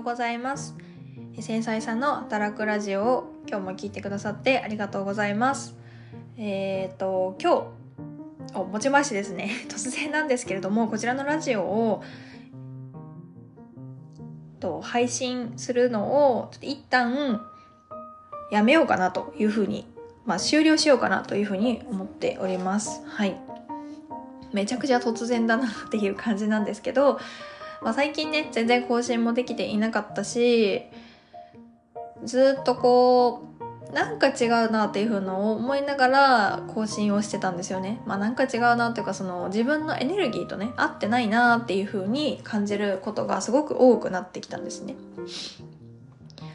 うございます。繊細さんの働くラジオを今日も聞いてくださってありがとうございます。えっ、ー、と今日をもちましてですね。突然なんですけれどもこちらのラジオをと配信するのをちょっと一旦やめようかなというふうにまあ終了しようかなというふうに思っております。はい。めちゃくちゃ突然だなっていう感じなんですけどまあ、最近ね全然更新もできていなかったしずっとこうなんか違うなっていう風のを思いながら更新をしてたんですよね。まあなんか違うなっていうかその自分のエネルギーとね合ってないなっていう風に感じることがすごく多くなってきたんですね。っ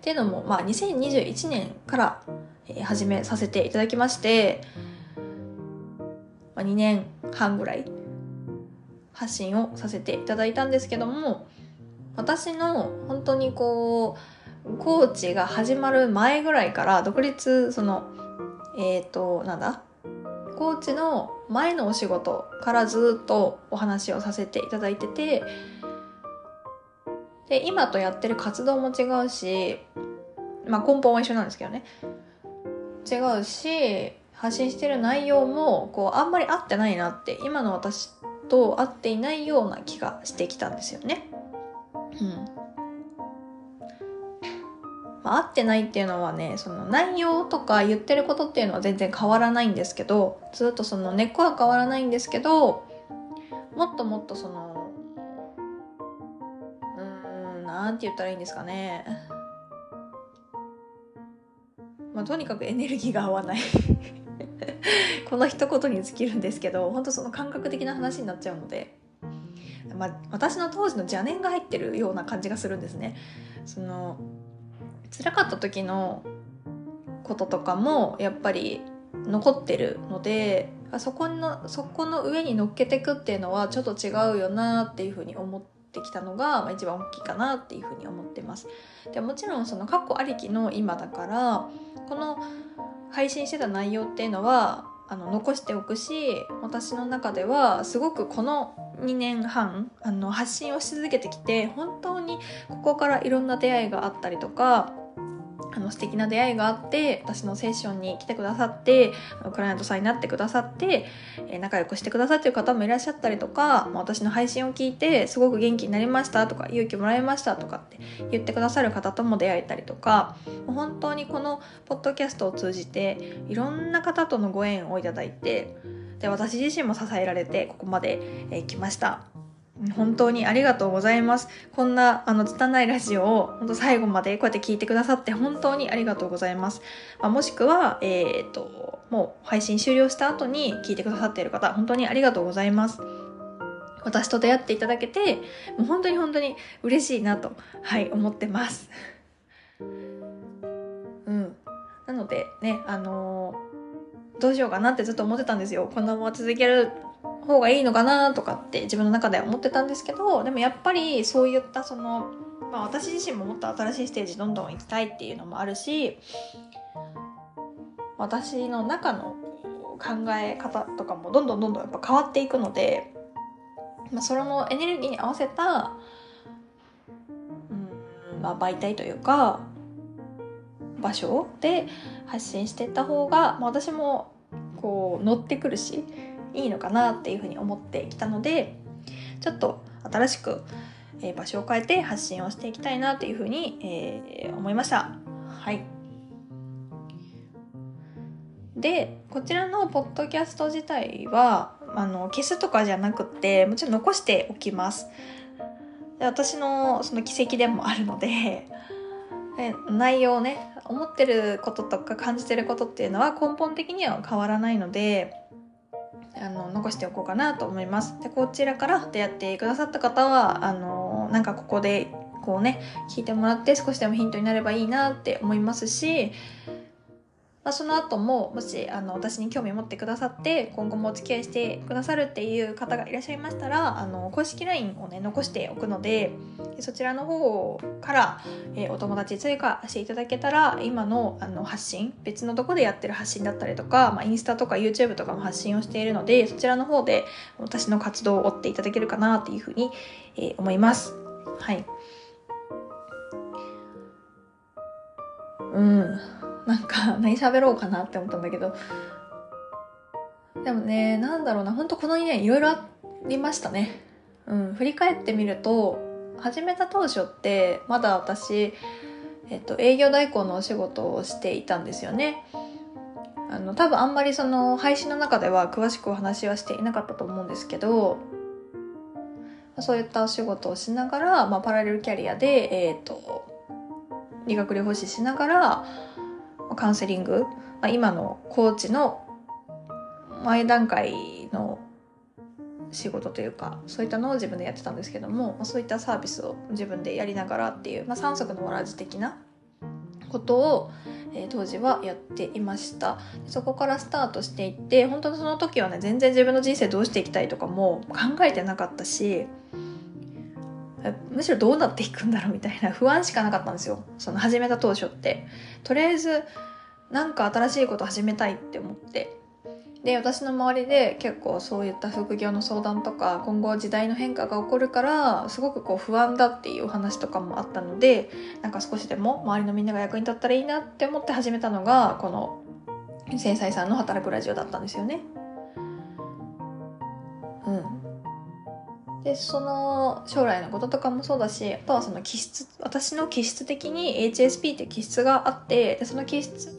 ていうのもまあ2021年から始めさせていただきまして、まあ、2年半ぐらい発信をさせていただいたんですけども私の本当にこうコーチが始まる前ぐらいから独立そのえっ、ー、となんだ？コーチの前のお仕事からずっとお話をさせていただいててで今とやってる活動も違うしまあ根本は一緒なんですけどね。違うし発信してる内容もこうあんまり合ってないなって今の私と合っていないような気がしてきたんですよね。うん。まあ、合ってないっていうのはねその内容とか言ってることっていうのは全然変わらないんですけどずっとその根っこは変わらないんですけどもっともっとそのうんなんて言ったらいいんですかねまあとにかくエネルギーが合わない この一言に尽きるんですけど本当その感覚的な話になっちゃうので、まあ、私の当時の邪念が入ってるような感じがするんですね。その辛かった時のこととかもやっぱり残ってるのでそこのそこの上に乗っけてくっていうのはちょっと違うよなっていうふうに思ってきたのが、一番大きいかなっていうふうに思ってます。でもちろんその過去ありきの今だからこの配信してた内容っていうのはあの残しておくし私の中ではすごくこの2年半あの発信をし続けてきて本当にここからいろんな出会いがあったりとかあの素敵な出会いがあって私のセッションに来てくださってクライアントさんになってくださって、え仲良くしてくださってる方もいらっしゃったりとか私の配信を聞いてすごく元気になりましたとか勇気もらいましたとかって言ってくださる方とも出会えたりとか本当にこのポッドキャストを通じていろんな方とのご縁をいただいてで私自身も支えられてここまで、え来ました。本当にありがとうございます。こんな、あの、拙いラジオを、本当最後までこうやって聞いてくださって本当にありがとうございます。まあ、もしくは、えっ、と、もう配信終了した後に聞いてくださっている方、本当にありがとうございます。私と出会っていただけて、もう本当に本当に嬉しいなと、はい、思ってます。うん。なので、ね、あのー、どうしようかなってずっと思ってたんですよ。このまま続ける方がいいのかなとかって自分の中では思ってたんですけどでもやっぱりそういったその、まあ、私自身ももっと新しいステージどんどん行きたいっていうのもあるし私の中の考え方とかもどんどんどんどんやっぱ変わっていくので、まあ、それのエネルギーに合わせた、うんまあ、媒体というか場所で発信していった方が、まあ、私もこう乗ってくるしいいのかなっていうふうに思ってきたのでちょっと新しく、え、場所を変えて発信をしていきたいなというふうに、えー、思いました。はいでこちらのポッドキャスト自体はあの消すとかじゃなくてもちろん残しておきます。で私のその奇跡でもあるので内容ね思ってることとか感じてることっていうのは根本的には変わらないのであの残しておこうかなと思います。でこちらから出会ってくださった方はあのなんかここでこうね聞いてもらって少しでもヒントになればいいなって思いますしまあ、その後ももしあの私に興味を持ってくださって今後もお付き合いしてくださるっていう方がいらっしゃいましたらあの公式 LINE をね残しておくのでそちらの方から、え、お友達追加していただけたら今のあの発信別のとこでやってる発信だったりとか、まあ、インスタとか YouTube とかも発信をしているのでそちらの方で私の活動を追っていただけるかなっていうふうに、え、思います。はいうんなんか 何喋ろうかなって思ったんだけど。でもねなんだろうな。本当この2年いろいろありましたね。うん。振り返ってみると始めた当初ってまだ私えっと、営業代行のお仕事をしていたんですよね。あの多分あんまりその配信の中では詳しくお話はしていなかったと思うんですけどそういったお仕事をしながら、まあ、パラレルキャリアで、えーと、理学療法士しながらカウンセリング、まあ、今のコーチの前段階の仕事というかそういったのを自分でやってたんですけども、まあ、そういったサービスを自分でやりながらっていう、まあ、三足のわらじ的なことを、えー、当時はやっていました。そこからスタートしていって本当にその時はね全然自分の人生どうしていきたいとかも考えてなかったしむしろどうなっていくんだろうみたいな不安しかなかったんですよ。その始めた当初って。とりあえずなんか新しいこと始めたいって思ってで私の周りで結構そういった副業の相談とか今後時代の変化が起こるからすごくこう不安だっていうお話とかもあったのでなんか少しでも周りのみんなが役に立ったらいいなって思って始めたのがこの繊細さんの働くラジオだったんですよね。でその将来のこととかもそうだしあとはその気質私の気質的に HSP って気質があってでその気質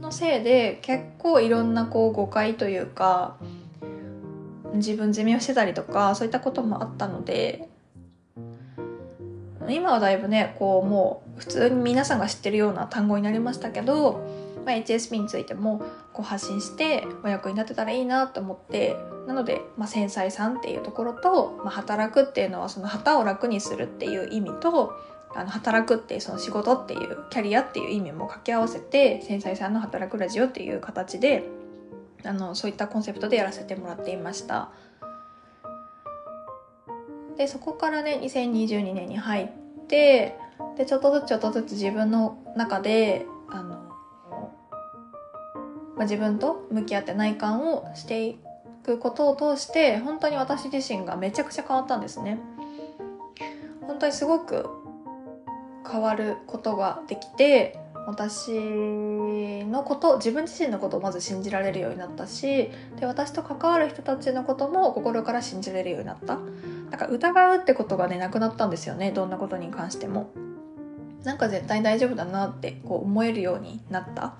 のせいで結構いろんなこう誤解というか自分責めをしてたりとかそういったこともあったので今はだいぶねこうもう普通に皆さんが知ってるような単語になりましたけど、まあ、HSP についてもこう発信してお役に立てたらいいなと思ってなので、まあ、繊細さんっていうところと、まあ、働くっていうのはその旗を楽にするっていう意味とあの働くっていうその仕事っていうキャリアっていう意味も掛け合わせて繊細さんの働くラジオっていう形であのそういったコンセプトでやらせてもらっていました。でそこからね2022年に入ってでちょっとずつちょっとずつ自分の中であの、ま、自分と向き合って内観をしていくことを通して本当に私自身がめちゃくちゃ変わったんですね。本当にすごく変わることができて私のこと自分自身のことをまず信じられるようになったしで私と関わる人たちのことも心から信じられるようになった。なんか疑うってことがねなくなったんですよねどんなことに関しても。なんか絶対大丈夫だなってこう思えるようになった。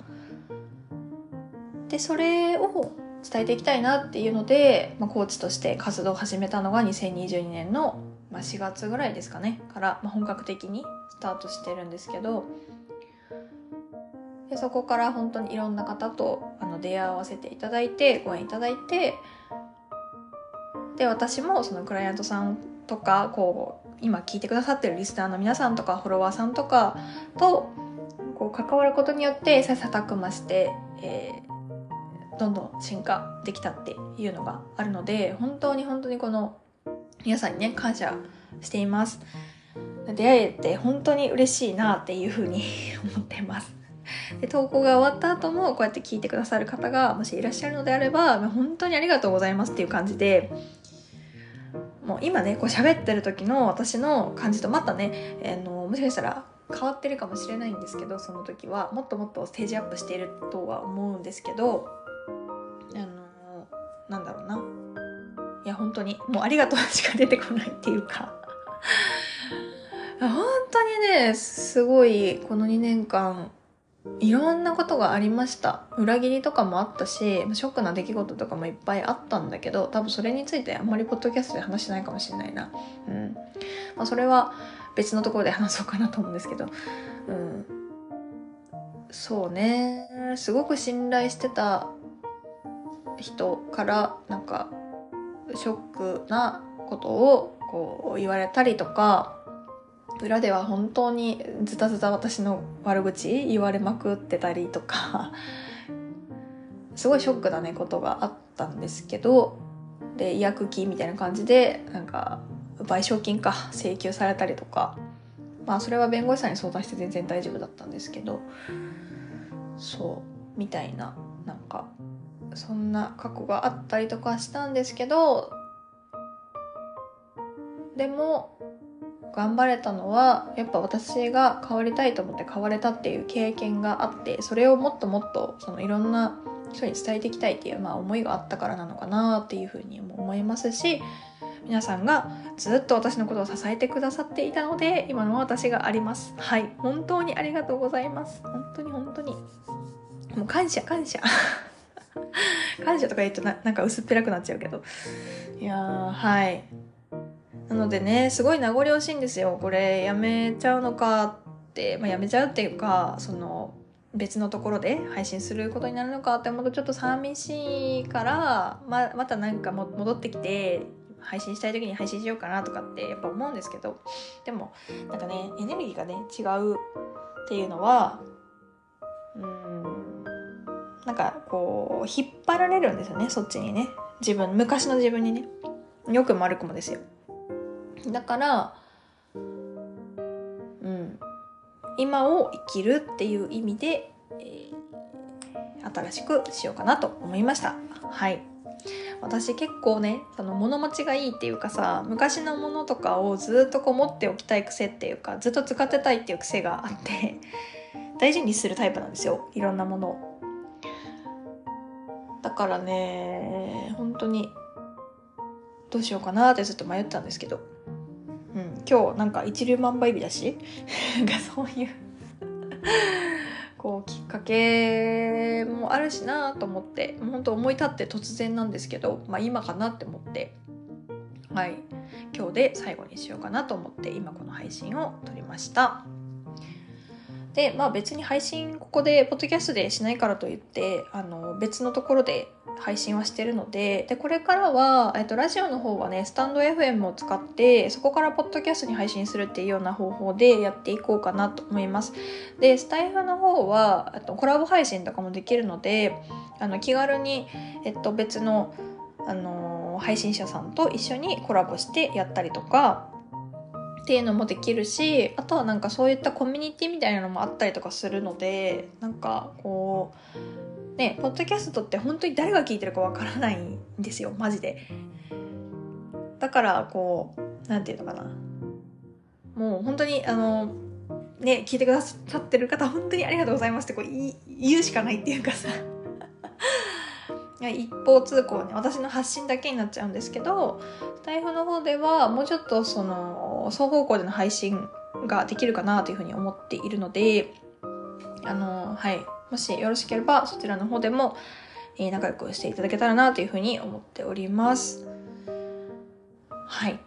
でそれを伝えていきたいなっていうので、まあ、コーチとして活動を始めたのが2022年の、ま、4月ぐらいですかねから、ま、本格的にスタートしてるんですけどでそこから本当にいろんな方とあの出会わせていただいてご縁いただいてで私もそのクライアントさんとかこう今聞いてくださってるリスナーの皆さんとかフォロワーさんとかとこう関わることによって切磋琢磨して、えー、どんどん進化できたっていうのがあるので本当に本当にこの皆さんにね感謝しています。出会えて本当に嬉しいなっていうふうに思ってます。で投稿が終わった後もこうやって聞いてくださる方がもしいらっしゃるのであれば本当にありがとうございますっていう感じでもう今ねこう喋ってる時の私の感じとまたね、えー、のもしかしたら変わってるかもしれないんですけどその時はもっともっとステージアップしているとは思うんですけどなんだろうな。いや本当に。もうありがとうしか出てこないっていうか。本当にねすごいこの2年間いろんなことがありました。裏切りとかもあったしショックな出来事とかもいっぱいあったんだけど多分それについてあんまりポッドキャストで話してないかもしれないな。うん。まあそれは別のところで話そうかなと思うんですけど。うん。そうね。すごく信頼してた人からなんかショックなことをこう言われたりとか裏では本当にズタズタ私の悪口言われまくってたりとかすごいショックなねことがあったんですけどで違約金みたいな感じでなんか賠償金か請求されたりとかまあそれは弁護士さんに相談して全然大丈夫だったんですけどそうみたいななんかそんな過去があったりとかしたんですけどでも頑張れたのはやっぱ私が変わりたいと思って変われたっていう経験があってそれをもっともっとそのいろんな人に伝えていきたいっていう、まあ、思いがあったからなのかなっていうふうにも思いますし皆さんがずっと私のことを支えてくださっていたので今の私があります。はい。本当にありがとうございます。本当に本当に。もう感謝感謝。感謝とか言うとななんか薄っぺらくなっちゃうけど。いやーはい。なのでねすごい名残惜しいんですよ。これやめちゃうのかって、まあ、やめちゃうっていうかその別のところで配信することになるのかって思うとちょっと寂しいからままたなんかも戻ってきて配信したい時に配信しようかなとかってやっぱ思うんですけど。でもなんかねエネルギーがね違うっていうのはうん。なんかこう引っ張られるんですよねそっちにね。自分昔の自分にね。よくも悪くもですよ。だからうん。今を生きるっていう意味で、えー、新しくしようかなと思いました。はい。私結構ねその物持ちがいいっていうかさ昔のものとかをずっとこう持っておきたい癖っていうかずっと使ってたいっていう癖があって大事にするタイプなんですよ。いろんなものを。だからね本当にどうしようかなってずっと迷ったんですけど。うん、今日なんか一粒万倍日だし がそういう こうきっかけもあるしなと思って本当思い立って突然なんですけど、まあ、今かなって思って。はい。今日で最後にしようかなと思って今この配信を撮りました。でまあ別に配信ここでポッドキャストでしないからといってあの別のところで配信はしてるのででこれからは、えっと、ラジオの方はねスタンド FM を使ってそこからポッドキャストに配信するっていうような方法でやっていこうかなと思います。でスタイフの方はとコラボ配信とかもできるのであの気軽に、えっと、別の、あの配信者さんと一緒にコラボしてやったりとかっていうのもできるしあとはなんかそういったコミュニティみたいなのもあったりとかするのでなんかこうねポッドキャストって本当に誰が聞いてるかわからないんですよマジで。だからこう何て言うのかな。もう本当にあのね聞いてくださってる方本当にありがとうございますってこう言うしかないっていうかさ。一方通行ね私の発信だけになっちゃうんですけどスタイフの方ではもうちょっとその双方向での配信ができるかなというふうに思っているのであのはいもしよろしければそちらの方でも、えー、仲良くしていただけたらなというふうに思っております。はい。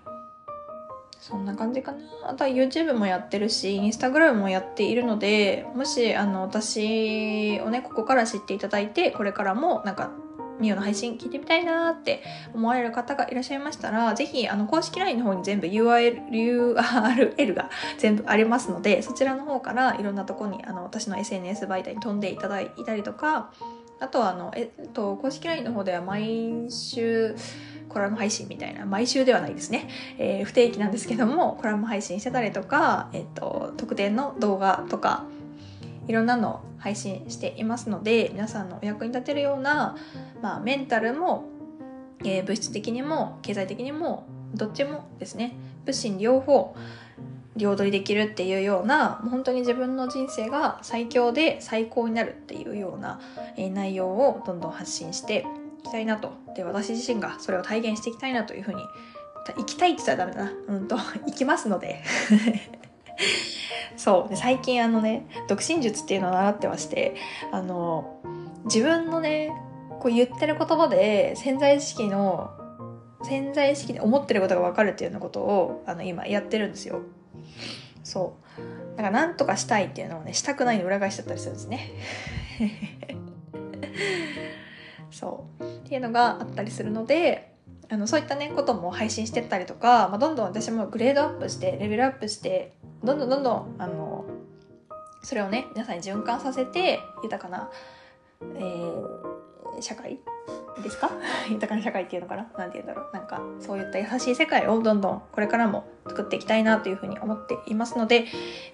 そんな感じかな。あとは YouTube もやってるし、Instagram もやっているので、もし、あの、私をね、ここから知っていただいて、これからも、なんか、ミオの配信聞いてみたいなって思われる方がいらっしゃいましたら、ぜひ、あの、公式 LINE の方に全部 URL, URL が 全部ありますので、そちらの方からいろんなとこに、あの、私の SNS 媒体に飛んでいただいたりとか、あとは、あの、えっと、公式 LINE の方では毎週、コラム配信みたいな、毎週ではないですね。えー、不定期なんですけども、コラム配信してたりとか、えっと、特典の動画とか、いろんなの配信していますので皆さんのお役に立てるような、まあ、メンタルも、えー、物質的にも経済的にもどっちもですね物心両方両取りできるっていうような本当に自分の人生が最強で最高になるっていうような、えー、内容をどんどん発信していきたいなと。で私自身がそれを体現していきたいなというふうに行きたいって言ったらダメだな。うんと 行きますので。そう。で最近あのね独身術っていうのを習ってましてあの自分のねこう言ってる言葉で潜在意識の潜在意識で思ってることが分かるっていうようなことをあの今やってるんですよ。そう。だから何とかしたいっていうのをねしたくないの裏返しちゃったりするんですね。そう。っていうのがあったりするのであのそういったねことも配信してったりとか、まあ、どんどん私もグレードアップしてレベルアップしてどんどんどんどんあのそれをね皆さんに循環させて豊かな、えー、社会ですか？豊かな社会っていうのかな？何て言うんだろう。なんかそういった優しい世界をどんどんこれからも作っていきたいなというふうに思っていますので、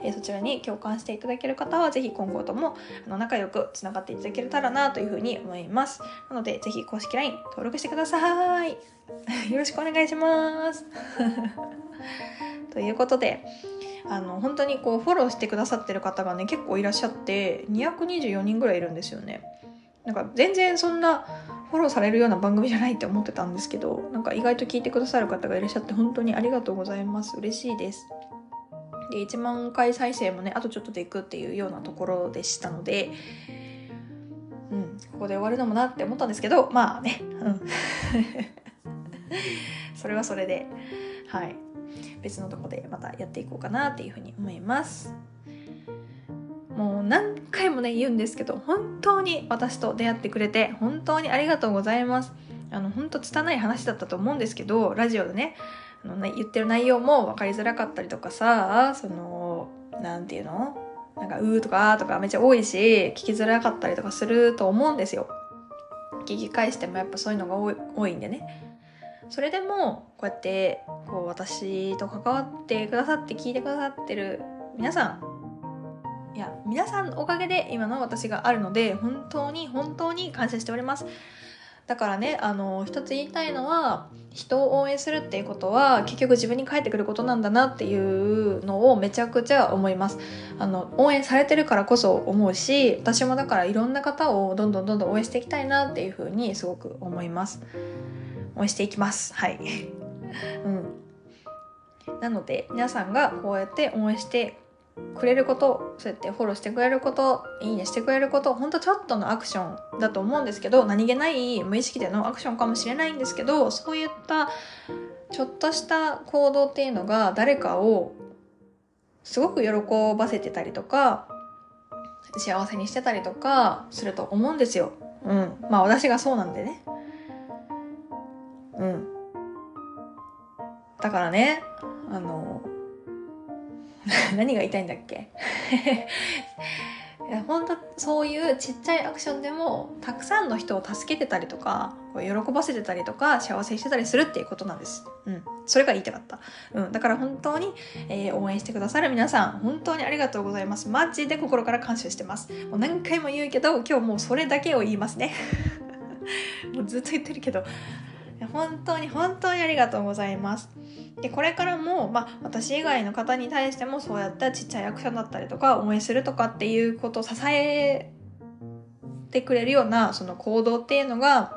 えー、そちらに共感していただける方は是非今後ともあの仲良くつながっていただけたらなというふうに思います。なので是非公式 LINE 登録してください。よろしくお願いします。ということであの本当にこうフォローしてくださってる方がね結構いらっしゃって224人ぐらいいるんですよね。なんか全然そんなフォローされるような番組じゃないって思ってたんですけどなんか意外と聞いてくださる方がいらっしゃって本当にありがとうございます。嬉しいです。で1万回再生もねあとちょっとでいくっていうようなところでしたのでうんここで終わるのもなって思ったんですけどまあねうん。それはそれで。はい。別のとこでまたやっていこうかなっていうふうに思います。もう何回もね言うんですけど本当に私と出会ってくれて本当にありがとうございます。あの本当拙い話だったと思うんですけどラジオでねあのね言ってる内容も分かりづらかったりとかさその何て言うの？なんか「うー」とか「あ」とかめっちゃ多いし聞きづらかったりとかすると思うんですよ。聞き返してもやっぱそういうのが多いんでね。それでもこうやってこう私と関わってくださって聞いてくださってる皆さんいや皆さんのおかげで今の私があるので本当に本当に感謝しております。だからねあの一つ言いたいのは人を応援するっていうことは結局自分に返ってくることなんだなっていうのをめちゃくちゃ思います。あの応援されてるからこそ思うし私もだからいろんな方をどんどんどんどん応援していきたいなっていうふうにすごく思います。応援していきますはいうんなので皆さんがこうやって応援してくれることそうやってフォローしてくれることいいねしてくれることほんとちょっとのアクションだと思うんですけど何気ない無意識でのアクションかもしれないんですけどそういったちょっとした行動っていうのが誰かをすごく喜ばせてたりとか幸せにしてたりとかすると思うんですよ。うん。まあ私がそうなんでね。うん。だからね、あの、何が言いたいんだっけ？いや本当そういうちっちゃいアクションでもたくさんの人を助けてたりとか喜ばせてたりとか幸せにしてたりするっていうことなんです。うん、それが言いたかった。うん、だから本当に、えー、応援してくださる皆さん本当にありがとうございます。マジで心から感謝してます。もう何回も言うけど今日もうそれだけを言いますね。もうずっと言ってるけど本当に本当にありがとうございます。でこれからも、まあ、私以外の方に対してもそうやったちっちゃいアクションだったりとか応援するとかっていうことを支えてくれるようなその行動っていうのが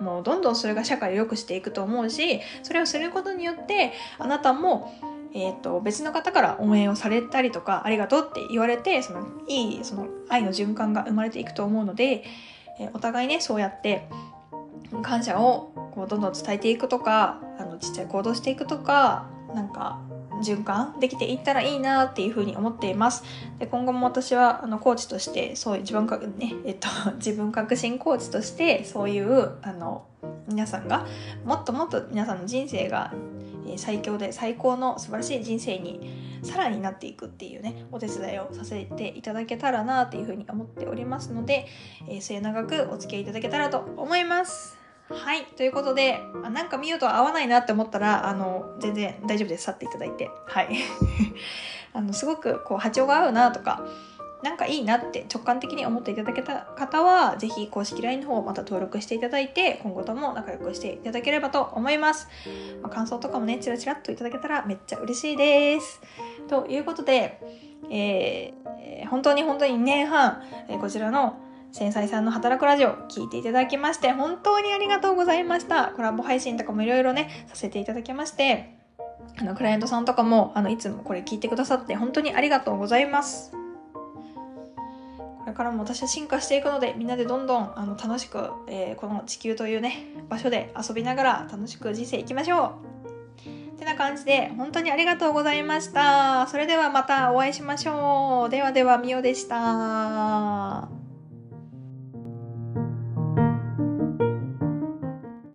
もうどんどんそれが社会を良くしていくと思うしそれをすることによってあなたもえーと、別の方から応援をされたりとかありがとうって言われてそのいいその愛の循環が生まれていくと思うので、えー、お互いねそうやって感謝をこうどんどん伝えていくとかあのちっちゃい行動していくとかなんか循環できていったらいいなっていうふうに思っています。で今後も私はあのコーチとしてそういう自分かねえっと 自分革新コーチとしてそういうあの皆さんがもっともっと皆さんの人生が最強で最高の素晴らしい人生にさらになっていくっていうねお手伝いをさせていただけたらなっていうふうに思っておりますので、え、末永くお付き合いいただけたらと思います。はい。ということで、あなんか見ようと合わないなって思ったら、あの、全然大丈夫です。去っていただいて。はい。あの、すごく、こう、波長が合うなとか、なんかいいなって直感的に思っていただけた方は、ぜひ公式 LINE の方また登録していただいて、今後とも仲良くしていただければと思います。まあ、感想とかもね、チラチラっといただけたらめっちゃ嬉しいです。ということで、えー、本当に本当に2年半、えー、こちらの繊細さんの働くラジオ聞いていただきまして本当にありがとうございました。コラボ配信とかもいろいろね、させていただきまして、あの、クライアントさんとかも、あの、いつもこれ聞いてくださって本当にありがとうございます。これからも私は進化していくので、みんなでどんどんあの楽しく、えー、この地球というね、場所で遊びながら楽しく人生いきましょう。てな感じで、本当にありがとうございました。それではまたお会いしましょう。ではでは、みおでした。